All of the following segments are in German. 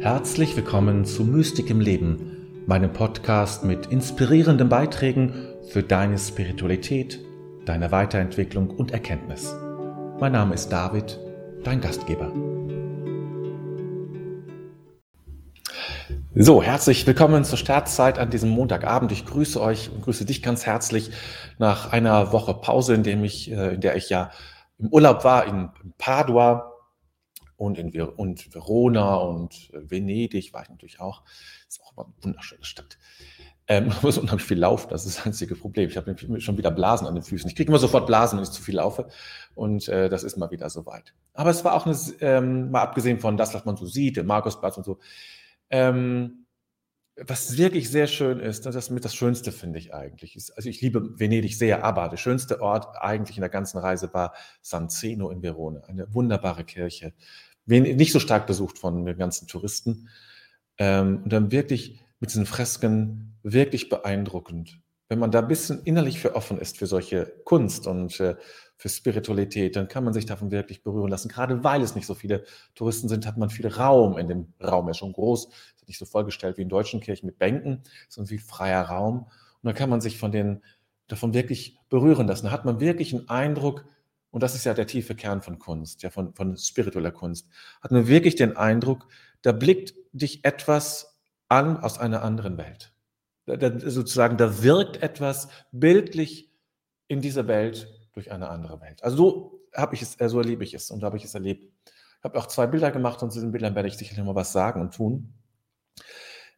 Herzlich willkommen zu Mystik im Leben, meinem Podcast mit inspirierenden Beiträgen für deine Spiritualität, deine Weiterentwicklung und Erkenntnis. Mein Name ist David, dein Gastgeber. So, herzlich willkommen zur Startzeit an diesem Montagabend. Ich grüße euch und grüße dich ganz herzlich nach einer Woche Pause, in, dem ich, äh, in der ich ja im Urlaub war in Padua und in Ver und Verona und äh, Venedig war ich natürlich auch. Ist auch eine wunderschöne Stadt. Ähm, man muss unheimlich viel laufen, das ist das einzige Problem. Ich habe schon wieder Blasen an den Füßen. Ich kriege immer sofort Blasen, wenn ich zu viel laufe. Und äh, das ist mal wieder soweit. Aber es war auch eine, ähm, mal abgesehen von das, was man so sieht, Markusplatz und so. Ähm, was wirklich sehr schön ist, das ist mit das Schönste, finde ich eigentlich. Ist, also ich liebe Venedig sehr, aber der schönste Ort eigentlich in der ganzen Reise war San Zeno in Verona. Eine wunderbare Kirche nicht so stark besucht von den ganzen Touristen. Ähm, und dann wirklich mit diesen Fresken wirklich beeindruckend. Wenn man da ein bisschen innerlich für offen ist für solche Kunst und äh, für Spiritualität, dann kann man sich davon wirklich berühren lassen. Gerade weil es nicht so viele Touristen sind, hat man viel Raum in dem Raum. Er ist schon groß, ist nicht so vollgestellt wie in deutschen Kirchen mit Bänken, sondern viel freier Raum. Und dann kann man sich von den, davon wirklich berühren lassen. Da hat man wirklich einen Eindruck, und das ist ja der tiefe Kern von Kunst, ja, von, von spiritueller Kunst, hat man wirklich den Eindruck, da blickt dich etwas an aus einer anderen Welt. Da, da, sozusagen, da wirkt etwas bildlich in dieser Welt durch eine andere Welt. Also so habe ich es, äh, so erlebe ich es und so habe ich es erlebt. Ich habe auch zwei Bilder gemacht und zu diesen Bildern werde ich sicherlich mal was sagen und tun.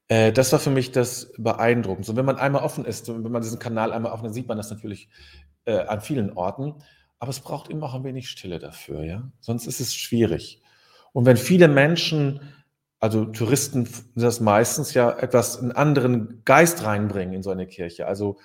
Äh, das war für mich das beeindruckend. Und wenn man einmal offen ist, wenn man diesen Kanal einmal offen, dann sieht man das natürlich äh, an vielen Orten. Aber es braucht immer auch ein wenig Stille dafür, ja. Sonst ist es schwierig. Und wenn viele Menschen, also Touristen, das meistens ja etwas einen anderen Geist reinbringen in so eine Kirche. Also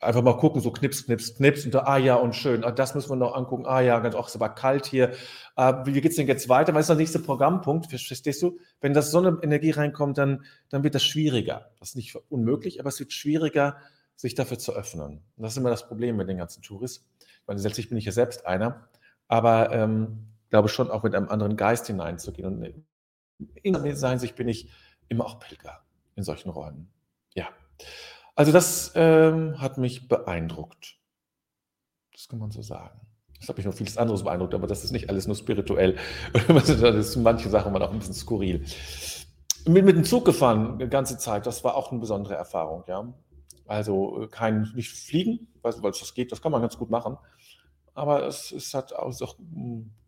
einfach mal gucken, so knips, knips, knips und da, ah ja, und schön, ah, das müssen wir noch angucken, ah ja, ganz, auch ist aber kalt hier. Ah, wie geht's denn jetzt weiter? Was ist der nächste Programmpunkt? Verstehst du? Wenn das so eine Energie reinkommt, dann, dann wird das schwieriger. Das ist nicht unmöglich, aber es wird schwieriger, sich dafür zu öffnen. Und das ist immer das Problem mit den ganzen Touristen meine, letztlich bin ich ja selbst einer, aber ähm, glaube schon auch mit einem anderen Geist hineinzugehen. Und in der Hinsicht bin ich immer auch Pilger in solchen Räumen. Ja. Also das ähm, hat mich beeindruckt. Das kann man so sagen. Das hat mich noch vieles anderes beeindruckt, aber das ist nicht alles nur spirituell. das ist manche Sachen waren auch ein bisschen skurril. Mit, mit dem Zug gefahren, die ganze Zeit, das war auch eine besondere Erfahrung, ja. Also äh, kein, nicht fliegen, weil es das geht, das kann man ganz gut machen aber es, es hat auch so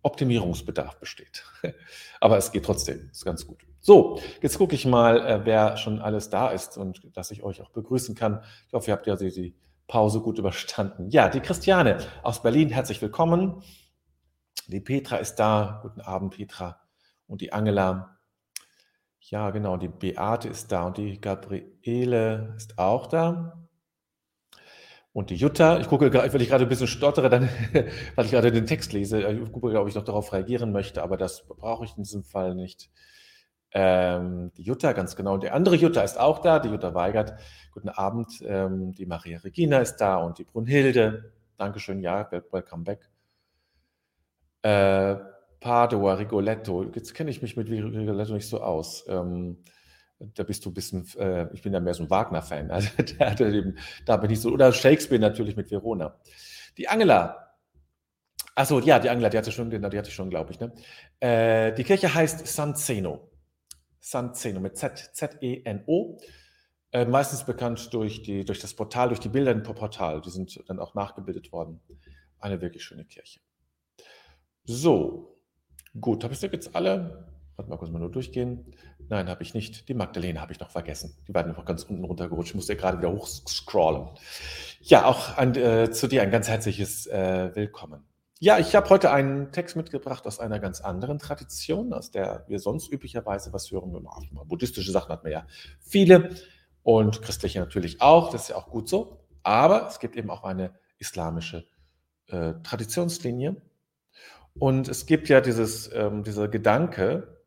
Optimierungsbedarf besteht. aber es geht trotzdem, ist ganz gut. So, jetzt gucke ich mal, äh, wer schon alles da ist und dass ich euch auch begrüßen kann. Ich hoffe, ihr habt ja die, die Pause gut überstanden. Ja, die Christiane aus Berlin, herzlich willkommen. Die Petra ist da. Guten Abend, Petra. Und die Angela. Ja, genau, die Beate ist da und die Gabriele ist auch da. Und die Jutta, ich gucke, weil ich gerade ein bisschen stottere, dann, weil ich gerade den Text lese, äh, ich gucke, ob ich noch darauf reagieren möchte, aber das brauche ich in diesem Fall nicht. Ähm, die Jutta, ganz genau. Die andere Jutta ist auch da, die Jutta Weigert. Guten Abend. Ähm, die Maria Regina ist da und die Brunhilde. Dankeschön, ja, welcome back. Äh, Padua, Rigoletto. Jetzt kenne ich mich mit Rigoletto nicht so aus. Ähm, da bist du ein bisschen, äh, ich bin ja mehr so ein Wagner-Fan. Also hatte eben, da bin ich so, oder Shakespeare natürlich mit Verona. Die Angela, achso, ja, die Angela, die hatte schon, die hatte ich schon, glaube ich. Ne? Äh, die Kirche heißt San Zeno. San Zeno mit Z, Z-E-N-O. Äh, meistens bekannt durch, die, durch das Portal, durch die Bilder im Portal. Die sind dann auch nachgebildet worden. Eine wirklich schöne Kirche. So, gut, habe ich jetzt alle? Warte mal kurz mal nur durchgehen. Nein, habe ich nicht. Die Magdalene habe ich noch vergessen. Die war noch ganz unten runtergerutscht. Ich musste gerade wieder hochscrollen. Ja, auch an, äh, zu dir ein ganz herzliches äh, Willkommen. Ja, ich habe heute einen Text mitgebracht aus einer ganz anderen Tradition, aus der wir sonst üblicherweise was hören. Buddhistische Sachen hat man ja viele und christliche natürlich auch. Das ist ja auch gut so. Aber es gibt eben auch eine islamische äh, Traditionslinie. Und es gibt ja dieses, ähm, dieser Gedanke,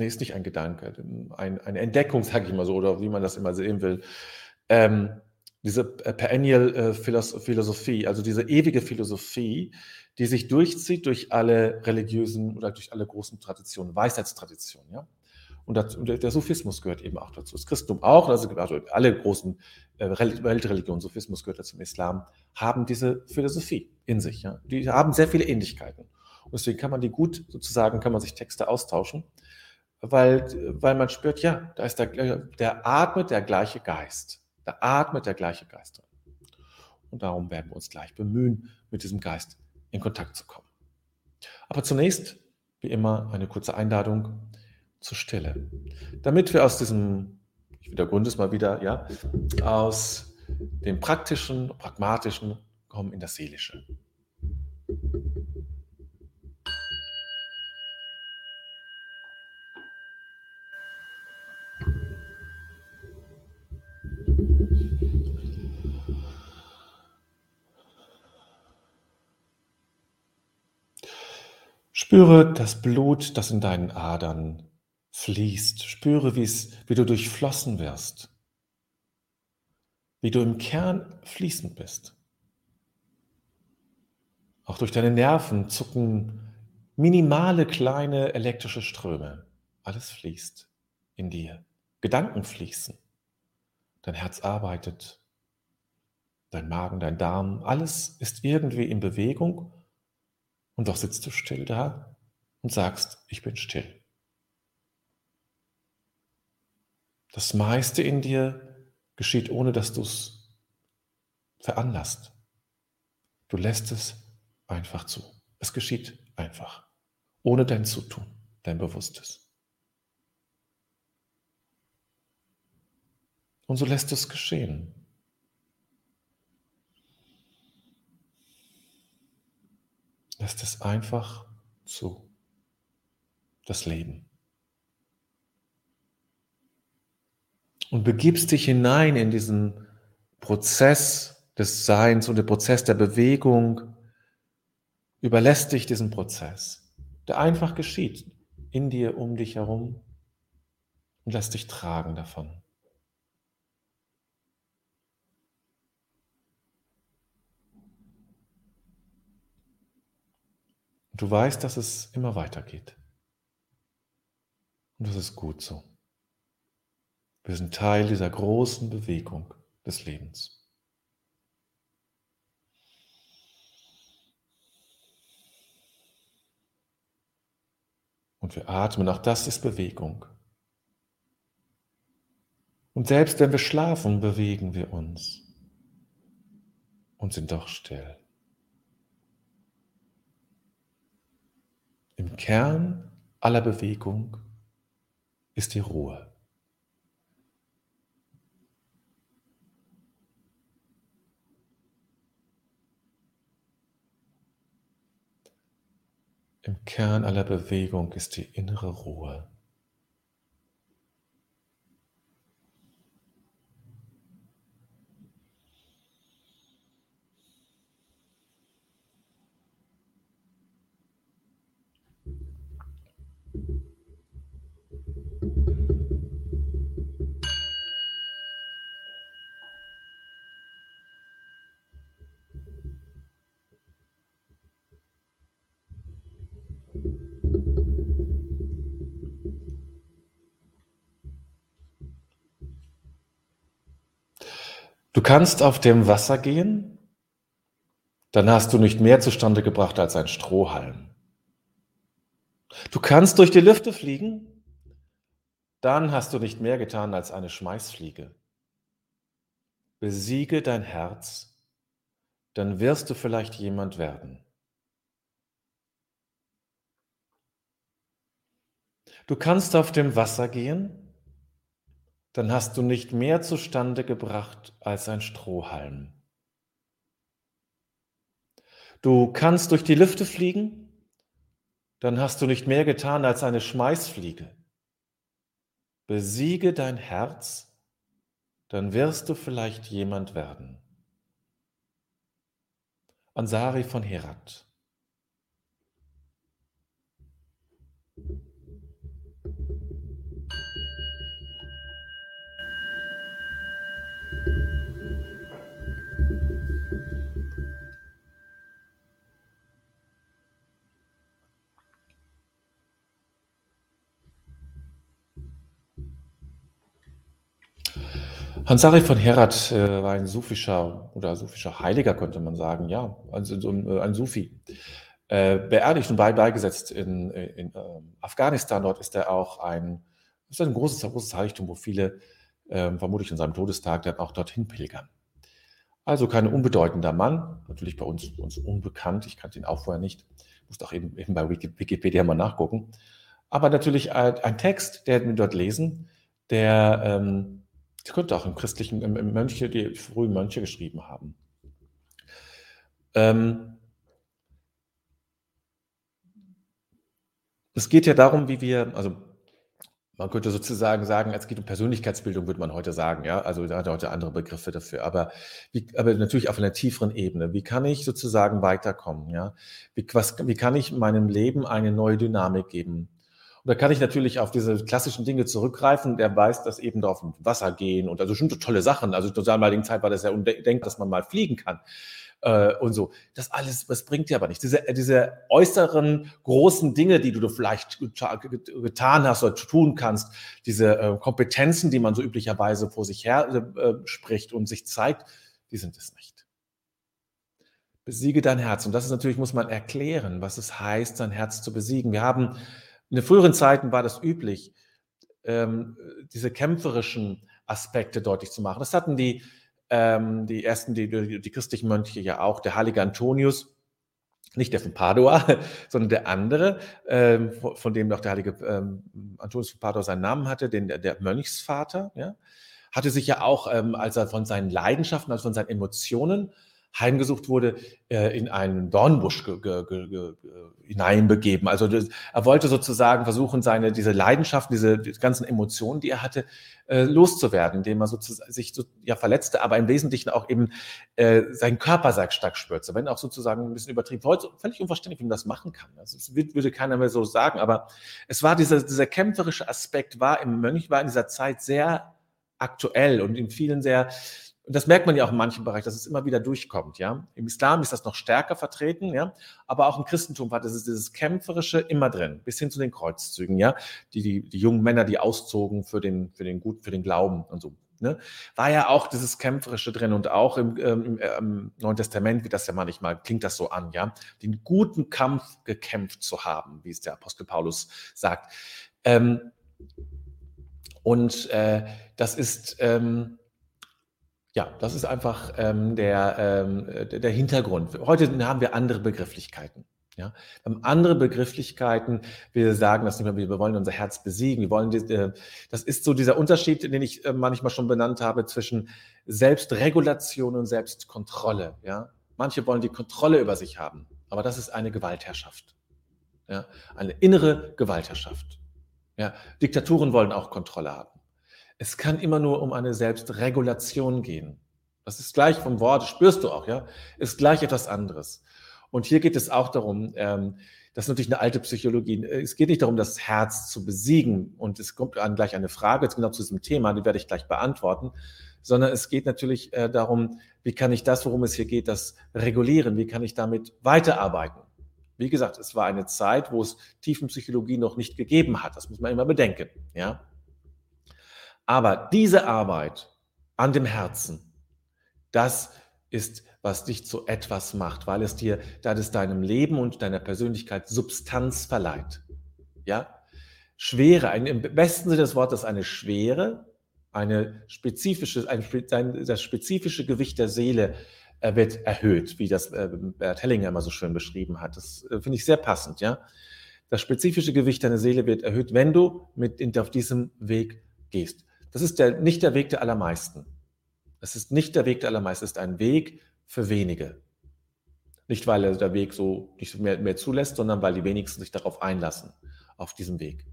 Nee, ist nicht ein Gedanke, ein, eine Entdeckung, sage ich mal so, oder wie man das immer sehen will. Ähm, diese Perennial äh, Philosophie, also diese ewige Philosophie, die sich durchzieht durch alle religiösen oder durch alle großen Traditionen, Weisheitstraditionen, ja. Und der Sufismus gehört eben auch dazu. Das Christentum auch, also, also alle großen äh, Weltreligionen, Sufismus gehört dazu, zum Islam, haben diese Philosophie in sich. Ja? Die haben sehr viele Ähnlichkeiten. Und deswegen kann man die gut sozusagen, kann man sich Texte austauschen, weil, weil man spürt, ja, da ist der, der atmet der gleiche Geist. Da atmet der gleiche Geist drin. Und darum werden wir uns gleich bemühen, mit diesem Geist in Kontakt zu kommen. Aber zunächst, wie immer, eine kurze Einladung zur Stille. Damit wir aus diesem, ich wiedergründe es mal wieder, ja, aus dem praktischen, pragmatischen kommen in das Seelische. Spüre das Blut, das in deinen Adern fließt. Spüre, wie du durchflossen wirst, wie du im Kern fließend bist. Auch durch deine Nerven zucken minimale kleine elektrische Ströme. Alles fließt in dir. Gedanken fließen. Dein Herz arbeitet. Dein Magen, dein Darm, alles ist irgendwie in Bewegung und doch sitzt du still da und sagst, ich bin still. Das meiste in dir geschieht, ohne dass du es veranlasst. Du lässt es einfach zu. Es geschieht einfach, ohne dein Zutun, dein Bewusstes. Und so lässt es geschehen. Lässt es einfach zu. Das Leben. Und begibst dich hinein in diesen Prozess des Seins und den Prozess der Bewegung. Überlässt dich diesem Prozess, der einfach geschieht, in dir, um dich herum und lässt dich tragen davon. Du weißt, dass es immer weitergeht. Und das ist gut so. Wir sind Teil dieser großen Bewegung des Lebens. Und wir atmen, auch das ist Bewegung. Und selbst wenn wir schlafen, bewegen wir uns und sind doch still. Im Kern aller Bewegung ist die Ruhe. Im Kern aller Bewegung ist die innere Ruhe. Du kannst auf dem Wasser gehen, dann hast du nicht mehr zustande gebracht als ein Strohhalm. Du kannst durch die Lüfte fliegen, dann hast du nicht mehr getan als eine Schmeißfliege. Besiege dein Herz, dann wirst du vielleicht jemand werden. Du kannst auf dem Wasser gehen, dann hast du nicht mehr zustande gebracht als ein Strohhalm. Du kannst durch die Lüfte fliegen, dann hast du nicht mehr getan als eine Schmeißfliege. Besiege dein Herz, dann wirst du vielleicht jemand werden. Ansari von Herat Hansari von Herat äh, war ein sufischer oder sufischer Heiliger, könnte man sagen, ja, also so ein, äh, ein Sufi. Äh, beerdigt und bei, beigesetzt in, in äh, Afghanistan. Dort ist er auch ein, ist ein großes, großes Heiligtum, wo viele äh, vermutlich an seinem Todestag dann auch dorthin pilgern. Also kein unbedeutender Mann, natürlich bei uns, uns unbekannt. Ich kannte ihn auch vorher nicht. Musste auch eben, eben bei Wikipedia mal nachgucken. Aber natürlich ein, ein Text, der wir dort lesen, der ähm, das könnte auch im christlichen, im, im Mönche, die frühen Mönche geschrieben haben. Ähm, es geht ja darum, wie wir, also man könnte sozusagen sagen, es geht um Persönlichkeitsbildung, würde man heute sagen, ja. Also da hat heute andere Begriffe dafür. Aber, wie, aber natürlich auf einer tieferen Ebene. Wie kann ich sozusagen weiterkommen, ja? Wie, was, wie kann ich meinem Leben eine neue Dynamik geben? Und da kann ich natürlich auf diese klassischen Dinge zurückgreifen. Der weiß, dass eben da auf dem Wasser gehen und also schon tolle Sachen. Also zur damaligen Zeit war das ja undenkbar, dass man mal fliegen kann. Äh, und so. Das alles, das bringt dir aber nicht. Diese, diese äußeren großen Dinge, die du vielleicht getan hast oder tun kannst, diese äh, Kompetenzen, die man so üblicherweise vor sich her äh, spricht und sich zeigt, die sind es nicht. Besiege dein Herz. Und das ist natürlich, muss man erklären, was es heißt, sein Herz zu besiegen. Wir haben in den früheren Zeiten war das üblich, ähm, diese kämpferischen Aspekte deutlich zu machen. Das hatten die, ähm, die ersten, die, die, christlichen Mönche ja auch, der heilige Antonius, nicht der von Padua, sondern der andere, ähm, von dem noch der heilige ähm, Antonius von Padua seinen Namen hatte, den, der Mönchsvater, ja, hatte sich ja auch, ähm, als er von seinen Leidenschaften, also von seinen Emotionen heimgesucht wurde, äh, in einen Dornbusch ge, ge, ge, hineinbegeben. Also das, er wollte sozusagen versuchen, seine diese Leidenschaften, diese, diese ganzen Emotionen, die er hatte, äh, loszuwerden, indem er sozusagen sich so, ja verletzte, aber im Wesentlichen auch eben äh, seinen Körper sehr stark spürte, wenn auch sozusagen ein bisschen übertrieben. Heute völlig unverständlich, wie man das machen kann. Also das würde keiner mehr so sagen, aber es war dieser, dieser kämpferische Aspekt war im Mönch war in dieser Zeit sehr aktuell und in vielen sehr und das merkt man ja auch in manchen Bereichen, dass es immer wieder durchkommt, ja. Im Islam ist das noch stärker vertreten, ja, aber auch im Christentum hat es dieses Kämpferische immer drin, bis hin zu den Kreuzzügen, ja. Die, die, die jungen Männer, die auszogen für den, für den Gut, für den Glauben und so. Ne? War ja auch dieses Kämpferische drin und auch im, ähm, im, äh, Neuen Testament, wie das ja manchmal klingt das so an, ja, den guten Kampf gekämpft zu haben, wie es der Apostel Paulus sagt. Ähm, und äh, das ist, ähm, ja, das ist einfach ähm, der, ähm, der Hintergrund. Heute haben wir andere Begrifflichkeiten. Ja, wir haben andere Begrifflichkeiten. Wir sagen das nicht mehr, wir wollen unser Herz besiegen. Wir wollen, äh, das ist so dieser Unterschied, den ich äh, manchmal schon benannt habe zwischen Selbstregulation und Selbstkontrolle. Ja, manche wollen die Kontrolle über sich haben, aber das ist eine Gewaltherrschaft. Ja, eine innere Gewaltherrschaft. Ja, Diktaturen wollen auch Kontrolle haben. Es kann immer nur um eine Selbstregulation gehen. Das ist gleich vom Wort, spürst du auch, ja, ist gleich etwas anderes. Und hier geht es auch darum, ähm, das ist natürlich eine alte Psychologie. Es geht nicht darum, das Herz zu besiegen. Und es kommt an gleich eine Frage, jetzt genau zu diesem Thema, die werde ich gleich beantworten. Sondern es geht natürlich äh, darum, wie kann ich das, worum es hier geht, das regulieren? Wie kann ich damit weiterarbeiten? Wie gesagt, es war eine Zeit, wo es Tiefenpsychologie noch nicht gegeben hat. Das muss man immer bedenken, ja. Aber diese Arbeit an dem Herzen, das ist, was dich zu etwas macht, weil es dir, da es deinem Leben und deiner Persönlichkeit Substanz verleiht. Ja? Schwere, ein, im besten Sinne des Wortes eine Schwere, eine spezifische, ein, ein, das spezifische Gewicht der Seele äh, wird erhöht, wie das äh, Bert Hellinger immer so schön beschrieben hat. Das äh, finde ich sehr passend, ja. Das spezifische Gewicht deiner Seele wird erhöht, wenn du mit auf diesem Weg gehst. Das ist der, nicht der Weg der allermeisten. Es ist nicht der Weg der allermeisten, es ist ein Weg für wenige. Nicht, weil der Weg so nicht mehr, mehr zulässt, sondern weil die wenigsten sich darauf einlassen, auf diesem Weg.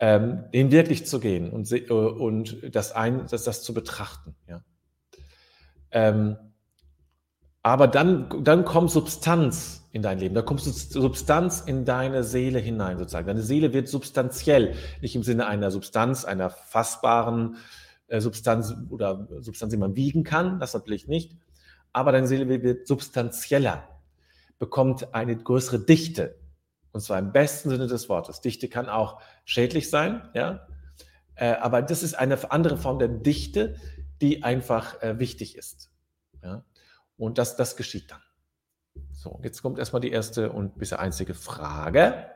Ähm, den wirklich zu gehen und, äh, und das, ein, das, das zu betrachten. Ja. Ähm, aber dann, dann kommt Substanz in dein Leben, da kommt Substanz in deine Seele hinein sozusagen. Deine Seele wird substanziell, nicht im Sinne einer Substanz, einer fassbaren äh, Substanz oder Substanz, die man wiegen kann, das natürlich nicht. Aber deine Seele wird substanzieller, bekommt eine größere Dichte. Und zwar im besten Sinne des Wortes. Dichte kann auch schädlich sein, ja. Äh, aber das ist eine andere Form der Dichte, die einfach äh, wichtig ist. Ja? Und das, das geschieht dann. So, jetzt kommt erstmal die erste und bisher einzige Frage,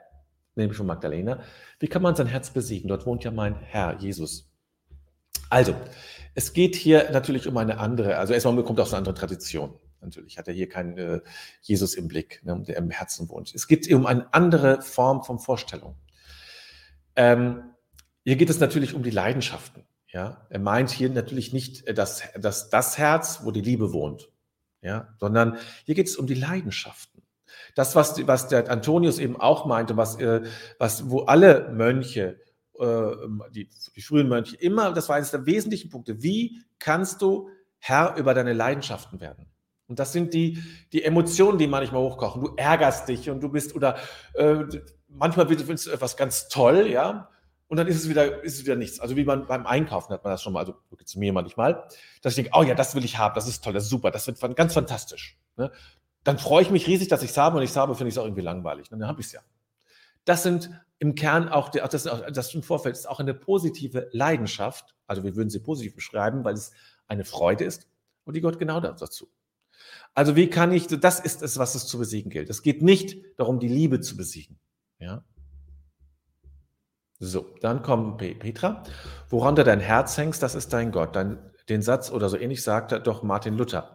nämlich von Magdalena. Wie kann man sein Herz besiegen? Dort wohnt ja mein Herr Jesus. Also, es geht hier natürlich um eine andere, also erstmal kommt aus einer anderen Tradition. Natürlich hat er hier keinen äh, Jesus im Blick, ne, der im Herzen wohnt. Es geht um eine andere Form von Vorstellung. Ähm, hier geht es natürlich um die Leidenschaften. Ja? Er meint hier natürlich nicht das, das, das Herz, wo die Liebe wohnt, ja? sondern hier geht es um die Leidenschaften. Das, was, was der Antonius eben auch meinte, was, äh, was, wo alle Mönche, äh, die, die frühen Mönche, immer, das war eines der wesentlichen Punkte. Wie kannst du Herr über deine Leidenschaften werden? Und das sind die, die Emotionen, die manchmal hochkochen. Du ärgerst dich und du bist, oder äh, manchmal findest du etwas ganz toll, ja, und dann ist es wieder, ist es wieder nichts. Also wie man beim Einkaufen hat man das schon mal, also zu mir manchmal, dass ich denke, oh ja, das will ich haben, das ist toll, das ist super, das wird ganz fantastisch. Ne? Dann freue ich mich riesig, dass ich es habe und ich es habe, finde ich es auch irgendwie langweilig. Ne? Dann habe ich es ja. Das sind im Kern auch, das, das im Vorfeld ist auch eine positive Leidenschaft. Also wir würden sie positiv beschreiben, weil es eine Freude ist und die gehört genau dazu. Also wie kann ich, das ist es, was es zu besiegen gilt. Es geht nicht darum, die Liebe zu besiegen. Ja? So, dann kommt Petra. Woran du dein Herz hängst, das ist dein Gott. Dein, den Satz oder so ähnlich sagte doch Martin Luther.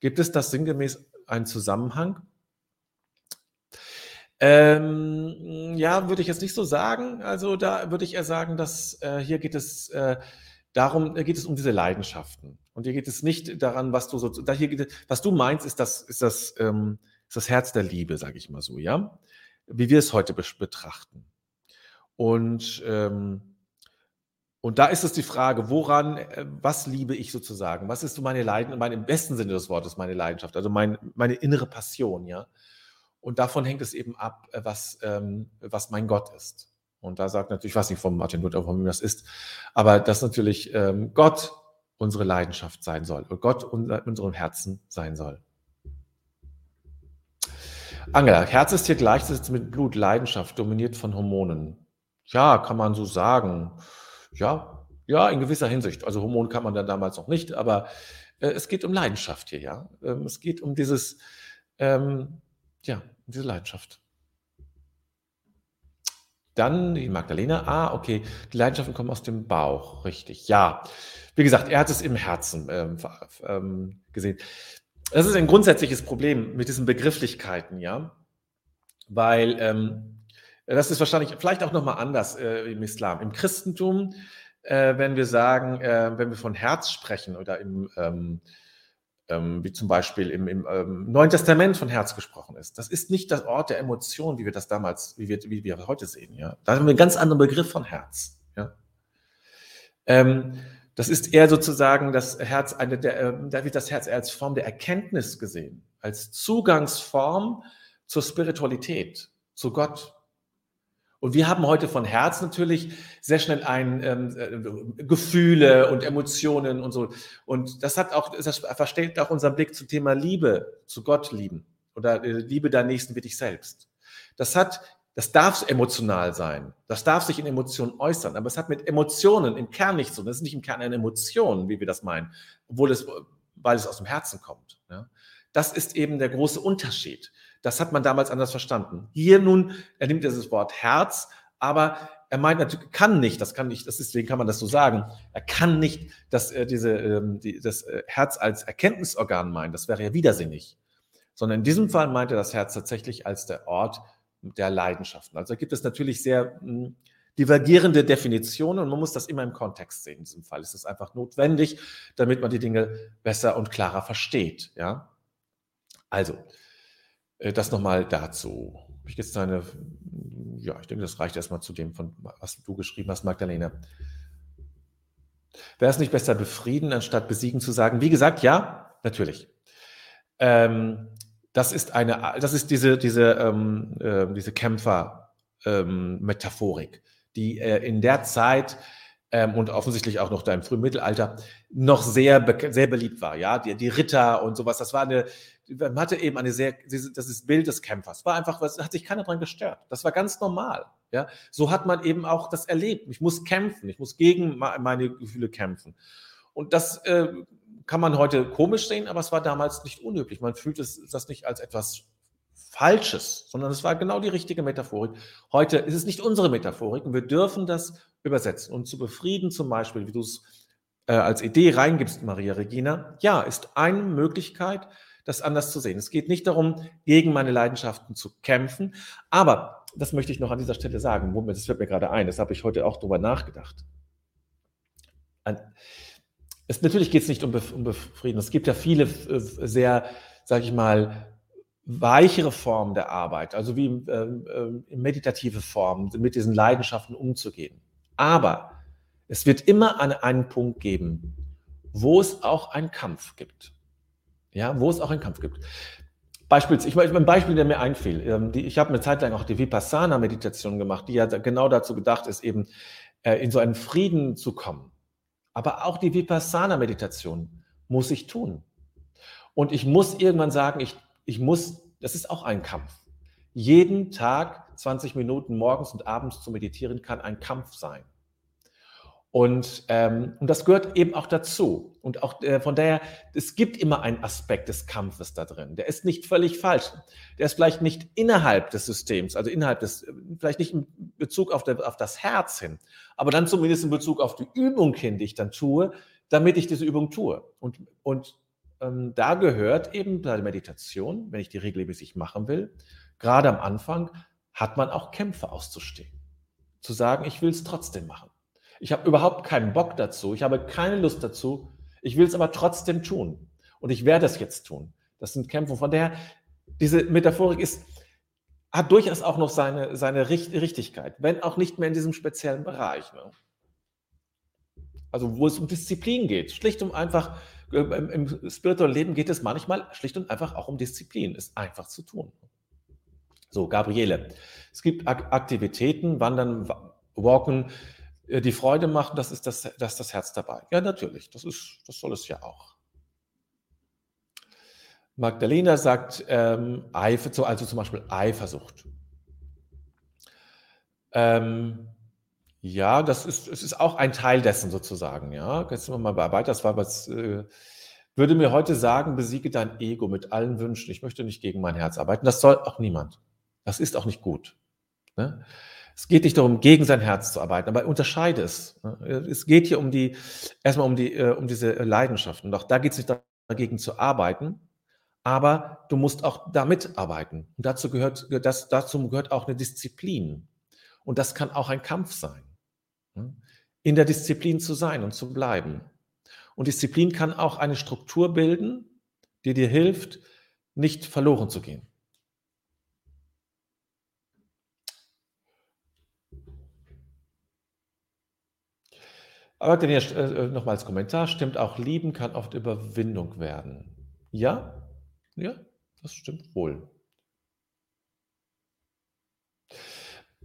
Gibt es das sinngemäß einen Zusammenhang? Ähm, ja, würde ich jetzt nicht so sagen. Also da würde ich eher sagen, dass äh, hier geht es äh, darum, geht es um diese Leidenschaften. Und hier geht es nicht daran, was du so, da hier geht, was du meinst, ist das, ist das, ähm, ist das Herz der Liebe, sage ich mal so, ja, wie wir es heute betrachten. Und, ähm, und da ist es die Frage, woran, äh, was liebe ich sozusagen? Was ist so meine Leidenschaft, meine, im besten Sinne des Wortes meine Leidenschaft, also mein, meine innere Passion, ja? Und davon hängt es eben ab, äh, was, ähm, was mein Gott ist. Und da sagt natürlich, ich weiß nicht vom Martin Luther, von wem das ist, aber dass natürlich ähm, Gott unsere Leidenschaft sein soll und Gott unser, unserem Herzen sein soll. Angela, Herz ist hier gleichgesetzt mit Blut, Leidenschaft, dominiert von Hormonen. Ja, kann man so sagen. Ja, ja, in gewisser Hinsicht. Also Hormon kann man dann damals noch nicht, aber äh, es geht um Leidenschaft hier, ja. Ähm, es geht um dieses, ähm, ja, diese Leidenschaft. Dann die Magdalena. Ah, okay. Die Leidenschaften kommen aus dem Bauch. Richtig. Ja. Wie gesagt, er hat es im Herzen ähm, ähm, gesehen. Das ist ein grundsätzliches Problem mit diesen Begrifflichkeiten, ja. Weil ähm, das ist wahrscheinlich vielleicht auch nochmal anders äh, im Islam. Im Christentum, äh, wenn wir sagen, äh, wenn wir von Herz sprechen oder im, ähm, ähm, wie zum Beispiel im, im ähm, Neuen Testament von Herz gesprochen ist, das ist nicht das Ort der Emotion, wie wir das damals, wie wir, wie wir heute sehen. Ja? Da haben wir einen ganz anderen Begriff von Herz. Ja? Ähm, das ist eher sozusagen das Herz, eine der, äh, da wird das Herz eher als Form der Erkenntnis gesehen, als Zugangsform zur Spiritualität, zu Gott. Und wir haben heute von Herz natürlich sehr schnell ein ähm, äh, Gefühle und Emotionen und so. Und das hat auch, das verstellt auch unseren Blick zum Thema Liebe, zu Gott lieben oder äh, Liebe deinen Nächsten wie dich selbst. Das hat, das darf emotional sein. Das darf sich in Emotionen äußern. Aber es hat mit Emotionen im Kern nichts zu tun. Das ist nicht im Kern eine Emotion, wie wir das meinen, obwohl es, weil es aus dem Herzen kommt. Ja? Das ist eben der große Unterschied. Das hat man damals anders verstanden. Hier nun, er nimmt dieses Wort Herz, aber er meint natürlich, kann nicht, das kann nicht, das ist, deswegen kann man das so sagen, er kann nicht dass, äh, diese, ähm, die, das äh, Herz als Erkenntnisorgan meinen, das wäre ja widersinnig. Sondern in diesem Fall meint er das Herz tatsächlich als der Ort der Leidenschaften. Also da gibt es natürlich sehr mh, hm, divergierende Definitionen und man muss das immer im Kontext sehen. In diesem Fall ist es einfach notwendig, damit man die Dinge besser und klarer versteht. Ja? Also, das nochmal dazu. Habe ich jetzt deine, ja, ich denke, das reicht erstmal zu dem, von was du geschrieben hast, Magdalena. Wäre es nicht besser befrieden, anstatt besiegen zu sagen? Wie gesagt, ja, natürlich. Ähm, das ist eine, das ist diese, diese, ähm, äh, diese Kämpfer-Metaphorik, ähm, die äh, in der Zeit ähm, und offensichtlich auch noch da im frühen Mittelalter noch sehr, sehr beliebt war. Ja, die, die Ritter und sowas, das war eine, man hatte eben eine sehr, das ist Bild des Kämpfers. War einfach, was hat sich keiner dran gestört. Das war ganz normal. Ja, so hat man eben auch das erlebt. Ich muss kämpfen, ich muss gegen meine Gefühle kämpfen. Und das äh, kann man heute komisch sehen, aber es war damals nicht unüblich. Man fühlt es, das nicht als etwas Falsches, sondern es war genau die richtige Metaphorik. Heute ist es nicht unsere Metaphorik und wir dürfen das übersetzen. Und zu befrieden zum Beispiel, wie du es äh, als Idee reingibst, Maria Regina, ja, ist eine Möglichkeit, das anders zu sehen. Es geht nicht darum, gegen meine Leidenschaften zu kämpfen, aber das möchte ich noch an dieser Stelle sagen, das fällt mir gerade ein, das habe ich heute auch darüber nachgedacht. Es, natürlich geht es nicht um, um Befrieden. Es gibt ja viele äh, sehr, sage ich mal, weichere Formen der Arbeit, also wie äh, äh, meditative Formen, mit diesen Leidenschaften umzugehen. Aber es wird immer an einen Punkt geben, wo es auch einen Kampf gibt. Ja, wo es auch einen Kampf gibt. Beispiels, ich, ein Beispiel, der mir einfiel. Ähm, die, ich habe eine Zeit lang auch die Vipassana-Meditation gemacht, die ja genau dazu gedacht ist, eben äh, in so einen Frieden zu kommen. Aber auch die Vipassana-Meditation muss ich tun. Und ich muss irgendwann sagen, ich, ich muss, das ist auch ein Kampf. Jeden Tag 20 Minuten morgens und abends zu meditieren kann ein Kampf sein. Und, ähm, und das gehört eben auch dazu. Und auch äh, von daher, es gibt immer einen Aspekt des Kampfes da drin. Der ist nicht völlig falsch. Der ist vielleicht nicht innerhalb des Systems, also innerhalb des, vielleicht nicht in Bezug auf, der, auf das Herz hin, aber dann zumindest in Bezug auf die Übung hin, die ich dann tue, damit ich diese Übung tue. Und, und ähm, da gehört eben bei der Meditation, wenn ich die regelmäßig machen will, gerade am Anfang, hat man auch Kämpfe auszustehen. Zu sagen, ich will es trotzdem machen. Ich habe überhaupt keinen Bock dazu. Ich habe keine Lust dazu. Ich will es aber trotzdem tun. Und ich werde es jetzt tun. Das sind Kämpfe. Von daher, diese Metaphorik ist, hat durchaus auch noch seine, seine Richtigkeit, wenn auch nicht mehr in diesem speziellen Bereich. Ne? Also wo es um Disziplin geht, schlicht um einfach, äh, im, im spirituellen Leben geht es manchmal schlicht und einfach auch um Disziplin, ist einfach zu tun. So, Gabriele, es gibt Aktivitäten, Wandern, Walken, die Freude machen, das ist das, das, das Herz dabei. Ja, natürlich, das, ist, das soll es ja auch. Magdalena sagt, ähm, Eifer, also zum Beispiel Eifersucht. Ähm, ja, das ist, es ist auch ein Teil dessen sozusagen. Ja, jetzt sind wir mal bei weiter. Das war was, äh, würde mir heute sagen, besiege dein Ego mit allen Wünschen. Ich möchte nicht gegen mein Herz arbeiten. Das soll auch niemand. Das ist auch nicht gut. Ne? Es geht nicht darum, gegen sein Herz zu arbeiten, aber unterscheide es. Es geht hier um die, erstmal um die, äh, um diese Leidenschaften. Und auch da geht es nicht dagegen zu arbeiten, aber du musst auch damit arbeiten. Und dazu gehört, das, dazu gehört auch eine Disziplin. Und das kann auch ein Kampf sein. In der Disziplin zu sein und zu bleiben. Und Disziplin kann auch eine Struktur bilden, die dir hilft, nicht verloren zu gehen. Aber dann hier äh, nochmal Kommentar, stimmt auch, Lieben kann oft Überwindung werden. Ja, ja, das stimmt wohl.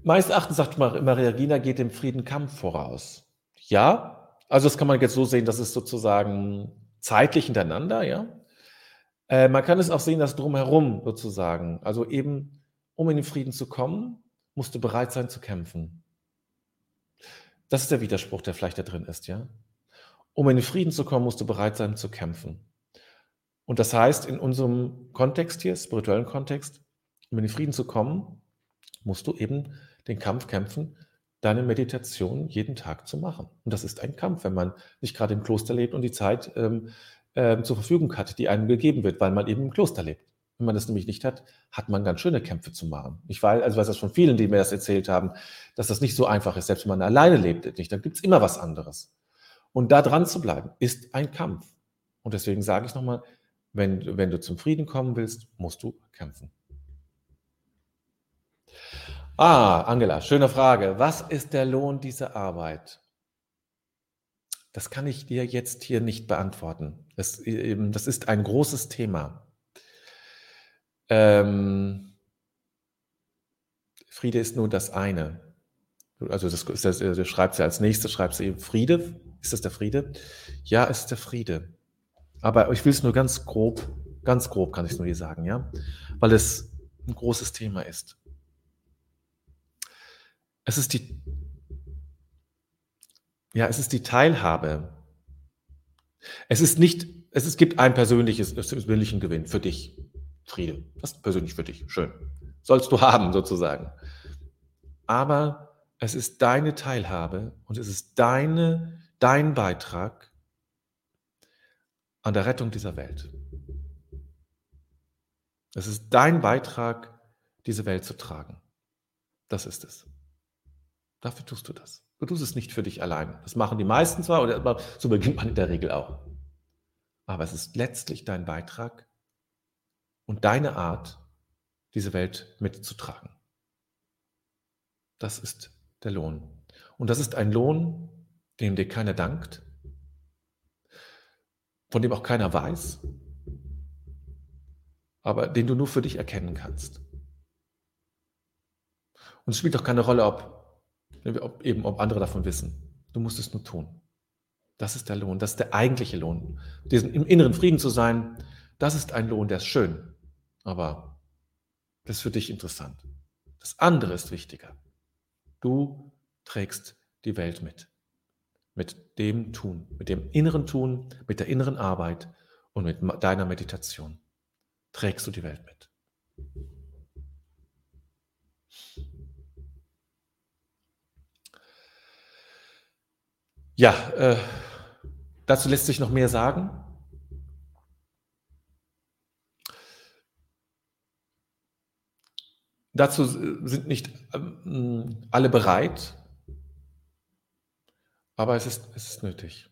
Meines Erachtens, sagt Maria Gina, geht dem Frieden Kampf voraus. Ja, also das kann man jetzt so sehen, das ist sozusagen zeitlich hintereinander, ja. Äh, man kann es auch sehen, dass drumherum sozusagen, also eben, um in den Frieden zu kommen, musst du bereit sein zu kämpfen. Das ist der Widerspruch, der vielleicht da drin ist, ja. Um in den Frieden zu kommen, musst du bereit sein zu kämpfen. Und das heißt, in unserem Kontext hier, spirituellen Kontext, um in den Frieden zu kommen, musst du eben den Kampf kämpfen, deine Meditation jeden Tag zu machen. Und das ist ein Kampf, wenn man nicht gerade im Kloster lebt und die Zeit ähm, äh, zur Verfügung hat, die einem gegeben wird, weil man eben im Kloster lebt. Wenn man das nämlich nicht hat, hat man ganz schöne Kämpfe zu machen. Ich weiß, also weiß das von vielen, die mir das erzählt haben, dass das nicht so einfach ist, selbst wenn man alleine lebt nicht. Dann gibt es immer was anderes. Und da dran zu bleiben, ist ein Kampf. Und deswegen sage ich nochmal, wenn, wenn du zum Frieden kommen willst, musst du kämpfen. Ah, Angela, schöne Frage. Was ist der Lohn dieser Arbeit? Das kann ich dir jetzt hier nicht beantworten. Das, das ist ein großes Thema. Ähm, Friede ist nur das eine. Also das, das, das schreibt sie als nächstes, schreibt sie eben Friede. Ist das der Friede? Ja, es ist der Friede. Aber ich will es nur ganz grob Ganz grob kann ich es nur hier sagen, ja? Weil es ein großes Thema ist. Es ist die, ja, es ist die Teilhabe. Es ist nicht, es, es gibt ein persönliches, persönlichen Gewinn für dich. Friede. Das ist persönlich für dich. Schön. Sollst du haben, sozusagen. Aber es ist deine Teilhabe und es ist deine, dein Beitrag an der Rettung dieser Welt. Es ist dein Beitrag, diese Welt zu tragen. Das ist es. Dafür tust du das. Du tust es nicht für dich allein. Das machen die meisten zwar, oder so beginnt man in der Regel auch. Aber es ist letztlich dein Beitrag und deine Art, diese Welt mitzutragen. Das ist der Lohn. Und das ist ein Lohn, dem dir keiner dankt, von dem auch keiner weiß, aber den du nur für dich erkennen kannst. Und es spielt auch keine Rolle, ob, ob, eben, ob andere davon wissen. Du musst es nur tun. Das ist der Lohn, das ist der eigentliche Lohn. Diesen, Im inneren Frieden zu sein, das ist ein Lohn, der ist schön, aber das ist für dich interessant. Das andere ist wichtiger. Du trägst die Welt mit. Mit dem Tun, mit dem inneren Tun, mit der inneren Arbeit und mit deiner Meditation trägst du die Welt mit. Ja, äh, dazu lässt sich noch mehr sagen. Dazu sind nicht ähm, alle bereit, aber es ist, es ist nötig.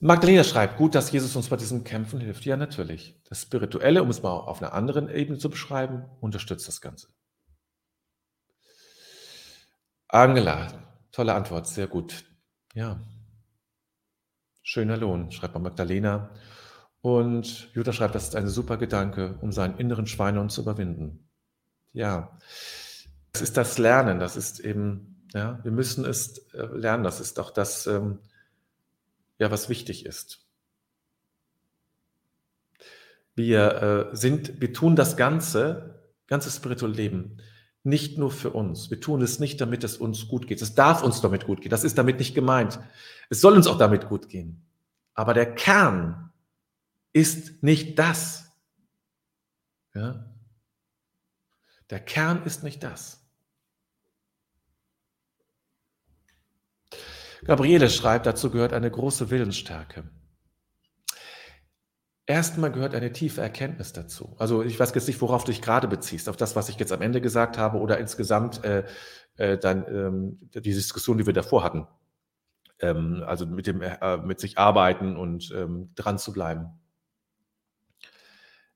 Magdalena schreibt, gut, dass Jesus uns bei diesen Kämpfen hilft. Ja, natürlich. Das Spirituelle, um es mal auf einer anderen Ebene zu beschreiben, unterstützt das Ganze. Angela, tolle Antwort, sehr gut. Ja. Schöner Lohn, schreibt bei Magdalena. Und Jutta schreibt, das ist ein super Gedanke, um seinen inneren Schweinehund zu überwinden. Ja, das ist das Lernen, das ist eben, ja, wir müssen es äh, lernen, das ist auch das, ähm, ja, was wichtig ist. Wir äh, sind, wir tun das Ganze, ganze spirituelle Leben, nicht nur für uns. Wir tun es nicht, damit es uns gut geht. Es darf uns damit gut gehen. Das ist damit nicht gemeint. Es soll uns auch damit gut gehen. Aber der Kern ist nicht das. Ja? Der Kern ist nicht das. Gabriele schreibt, dazu gehört eine große Willensstärke. Erstmal gehört eine tiefe Erkenntnis dazu. Also ich weiß jetzt nicht, worauf du dich gerade beziehst, auf das, was ich jetzt am Ende gesagt habe oder insgesamt äh, äh, dann ähm, die Diskussion, die wir davor hatten. Ähm, also mit dem äh, mit sich arbeiten und ähm, dran zu bleiben.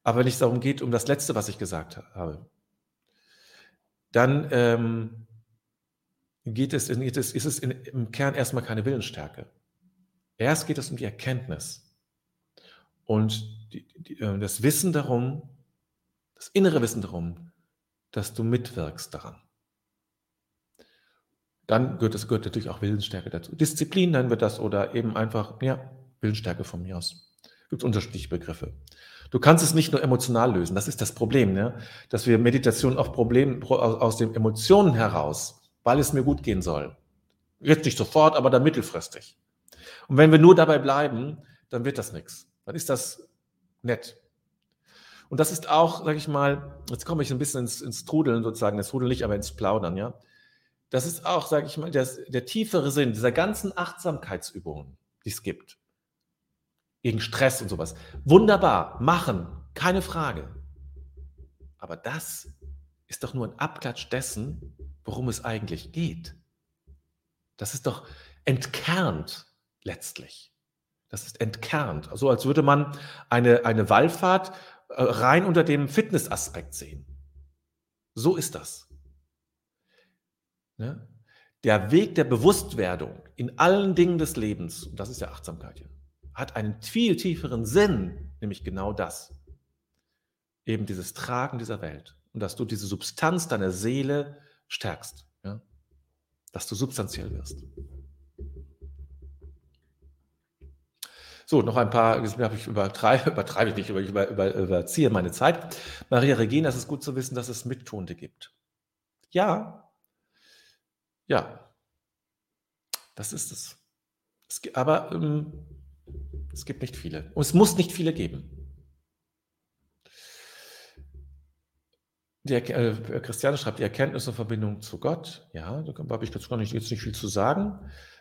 Aber wenn es darum geht, um das Letzte, was ich gesagt habe, dann ähm, geht es, geht es, ist es in, im Kern erstmal keine Willensstärke. Erst geht es um die Erkenntnis und die, die, äh, das Wissen darum, das innere Wissen darum, dass du mitwirkst daran. Dann gehört, es gehört natürlich auch Willensstärke dazu. Disziplin nennen wir das oder eben einfach, ja, Willensstärke von mir aus. Es gibt unterschiedliche Begriffe. Du kannst es nicht nur emotional lösen. Das ist das Problem, ne? dass wir Meditation auf Problem aus den Emotionen heraus weil es mir gut gehen soll. Jetzt nicht sofort, aber dann mittelfristig. Und wenn wir nur dabei bleiben, dann wird das nichts. Dann ist das nett. Und das ist auch, sage ich mal, jetzt komme ich ein bisschen ins, ins Trudeln sozusagen, das Trudeln nicht, aber ins Plaudern, ja. Das ist auch, sage ich mal, das, der tiefere Sinn dieser ganzen Achtsamkeitsübungen, die es gibt. Gegen Stress und sowas. Wunderbar, machen, keine Frage. Aber das ist doch nur ein Abklatsch dessen, worum es eigentlich geht. Das ist doch entkernt letztlich. Das ist entkernt. So also als würde man eine, eine Wallfahrt äh, rein unter dem Fitnessaspekt sehen. So ist das. Ne? Der Weg der Bewusstwerdung in allen Dingen des Lebens, und das ist ja Achtsamkeit hier, hat einen viel tieferen Sinn, nämlich genau das. Eben dieses Tragen dieser Welt. Und dass du diese Substanz deiner Seele stärkst, ja? dass du substanziell wirst. So, noch ein paar, jetzt ich übertreibe, übertreibe ich nicht, über, über, über, überziehe meine Zeit. Maria Regina, es ist gut zu wissen, dass es Mittuende gibt. Ja, ja, das ist es. es aber ähm, es gibt nicht viele. Und es muss nicht viele geben. Der äh, Christiane schreibt, die Erkenntnis und Verbindung zu Gott. Ja, da habe ich dazu gar nicht, jetzt nicht viel zu sagen.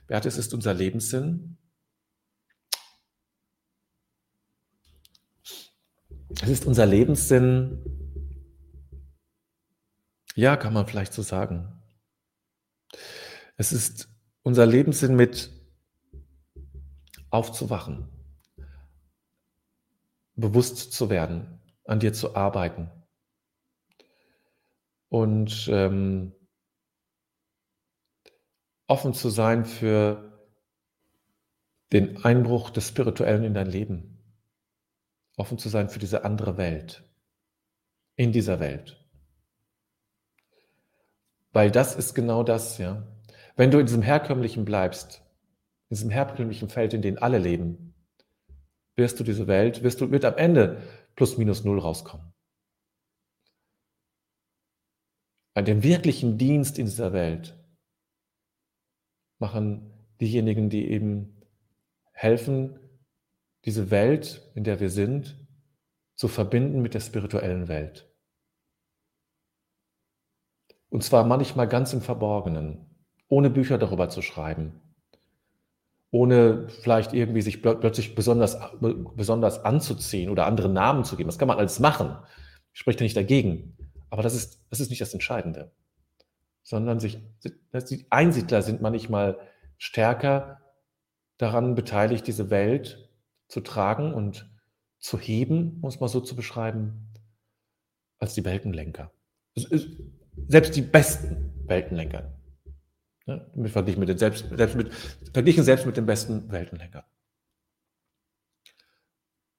Beate, es ist unser Lebenssinn. Es ist unser Lebenssinn. Ja, kann man vielleicht so sagen. Es ist unser Lebenssinn mit aufzuwachen, bewusst zu werden, an dir zu arbeiten und ähm, offen zu sein für den Einbruch des Spirituellen in dein Leben. Offen zu sein für diese andere Welt. In dieser Welt. Weil das ist genau das, ja. Wenn du in diesem herkömmlichen bleibst, in diesem herkömmlichen Feld, in dem alle leben, wirst du diese Welt, wirst du, wird am Ende plus minus null rauskommen. An dem wirklichen Dienst in dieser Welt machen diejenigen, die eben helfen, diese Welt, in der wir sind, zu verbinden mit der spirituellen Welt. Und zwar manchmal ganz im Verborgenen, ohne Bücher darüber zu schreiben, ohne vielleicht irgendwie sich plötzlich besonders, besonders anzuziehen oder andere Namen zu geben. Das kann man alles machen. Ich spreche da nicht dagegen. Aber das ist, das ist nicht das Entscheidende, sondern sich, die Einsiedler sind manchmal stärker daran beteiligt, diese Welt zu tragen und zu heben, um es mal so zu beschreiben, als die Weltenlenker. Selbst die besten Weltenlenker. Ne, verglichen, mit den selbst, selbst mit, verglichen selbst mit den besten Weltenlenker.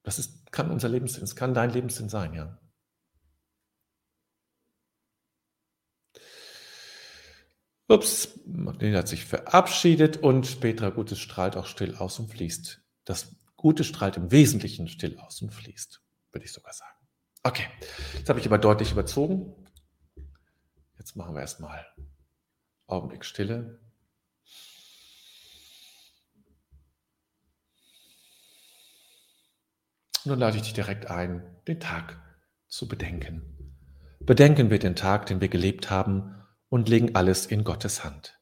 Das ist, kann unser Lebenssinn, es kann dein Lebenssinn sein, ja. Ups, Magdalena hat sich verabschiedet und Petra Gutes strahlt auch still aus und fließt. Das Gute strahlt im Wesentlichen still aus und fließt, würde ich sogar sagen. Okay, jetzt habe ich aber deutlich überzogen. Jetzt machen wir erstmal Augenblick Stille. Nun lade ich dich direkt ein, den Tag zu bedenken. Bedenken wir den Tag, den wir gelebt haben und legen alles in Gottes Hand.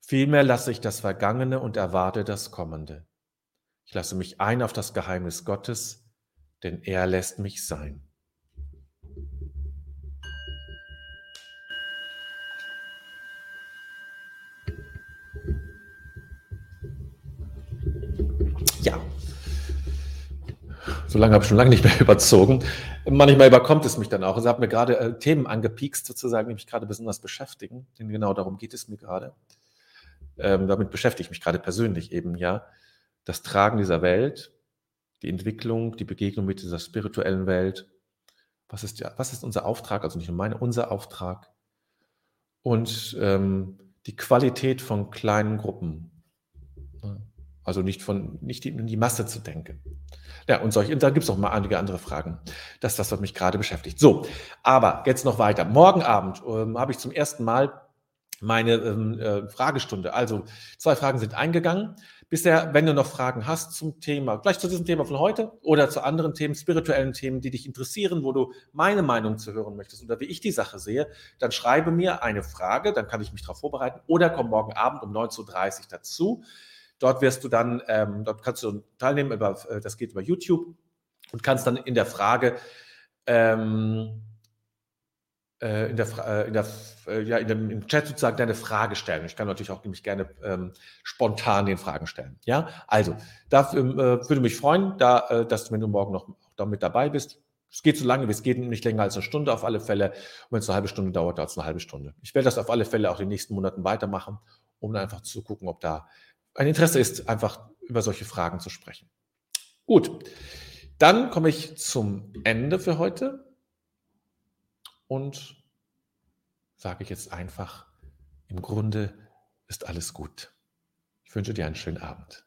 Vielmehr lasse ich das Vergangene und erwarte das Kommende. Ich lasse mich ein auf das Geheimnis Gottes, denn er lässt mich sein. Ja, so lange habe ich schon lange nicht mehr überzogen. Manchmal überkommt es mich dann auch. Es hat mir gerade äh, Themen angepiekst, sozusagen, die mich gerade besonders beschäftigen. Denn genau darum geht es mir gerade. Ähm, damit beschäftige ich mich gerade persönlich eben, ja das Tragen dieser Welt, die Entwicklung, die Begegnung mit dieser spirituellen Welt. Was ist, was ist unser Auftrag? Also nicht nur meine, unser Auftrag. Und ähm, die Qualität von kleinen Gruppen. Also nicht von nicht in die Masse zu denken. Ja, und solche, da gibt es auch mal einige andere Fragen. Das ist das, was mich gerade beschäftigt. So, aber jetzt noch weiter. Morgen Abend ähm, habe ich zum ersten Mal meine ähm, äh, Fragestunde. Also zwei Fragen sind eingegangen. Bisher, wenn du noch Fragen hast zum Thema, vielleicht zu diesem Thema von heute oder zu anderen Themen, spirituellen Themen, die dich interessieren, wo du meine Meinung zu hören möchtest oder wie ich die Sache sehe, dann schreibe mir eine Frage, dann kann ich mich darauf vorbereiten oder komm morgen Abend um 19.30 Uhr dazu. Dort wirst du dann, ähm, dort kannst du teilnehmen, über, äh, das geht über YouTube und kannst dann in der Frage ähm, äh, in der, äh, in der, äh, ja, in dem, im Chat sozusagen deine Frage stellen. Ich kann natürlich auch nämlich gerne ähm, spontan den Fragen stellen. Ja, also, dafür äh, würde mich freuen, da, äh, dass du, wenn du morgen noch damit dabei bist. Es geht so lange, wie es geht, nicht länger als eine Stunde auf alle Fälle. Und wenn es eine halbe Stunde dauert, dauert es eine halbe Stunde. Ich werde das auf alle Fälle auch in den nächsten Monaten weitermachen, um einfach zu gucken, ob da ein Interesse ist, einfach über solche Fragen zu sprechen. Gut, dann komme ich zum Ende für heute und sage ich jetzt einfach, im Grunde ist alles gut. Ich wünsche dir einen schönen Abend.